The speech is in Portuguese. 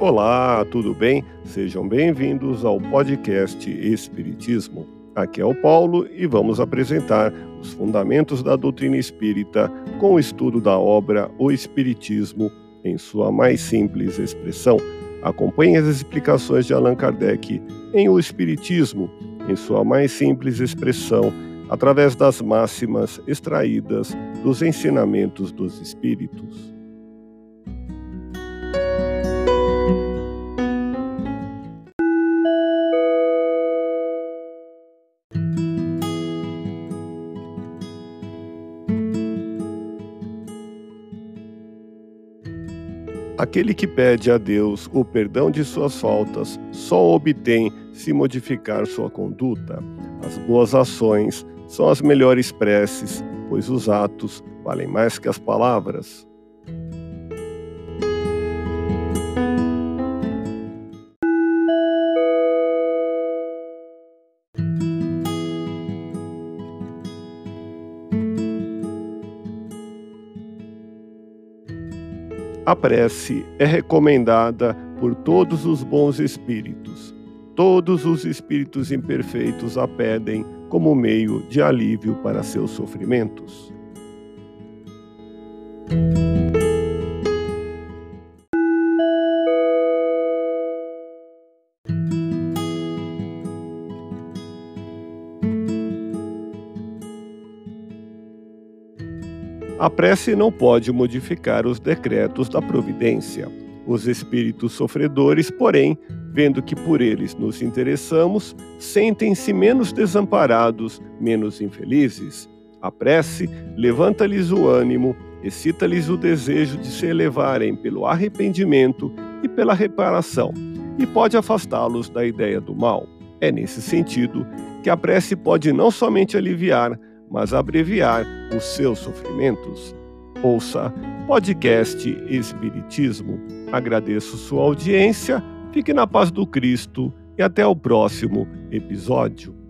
Olá, tudo bem? Sejam bem-vindos ao podcast Espiritismo. Aqui é o Paulo e vamos apresentar os fundamentos da doutrina espírita com o estudo da obra O Espiritismo em sua mais simples expressão. Acompanhe as explicações de Allan Kardec em O Espiritismo em sua mais simples expressão através das máximas extraídas dos ensinamentos dos Espíritos. Aquele que pede a Deus o perdão de suas faltas só obtém se modificar sua conduta. As boas ações são as melhores preces, pois os atos valem mais que as palavras. A prece é recomendada por todos os bons espíritos. Todos os espíritos imperfeitos a pedem como meio de alívio para seus sofrimentos. A prece não pode modificar os decretos da providência. Os espíritos sofredores, porém, vendo que por eles nos interessamos, sentem-se menos desamparados, menos infelizes. A prece levanta-lhes o ânimo, excita-lhes o desejo de se elevarem pelo arrependimento e pela reparação, e pode afastá-los da ideia do mal. É nesse sentido que a prece pode não somente aliviar, mas abreviar os seus sofrimentos. Ouça podcast Espiritismo. Agradeço sua audiência, fique na paz do Cristo e até o próximo episódio.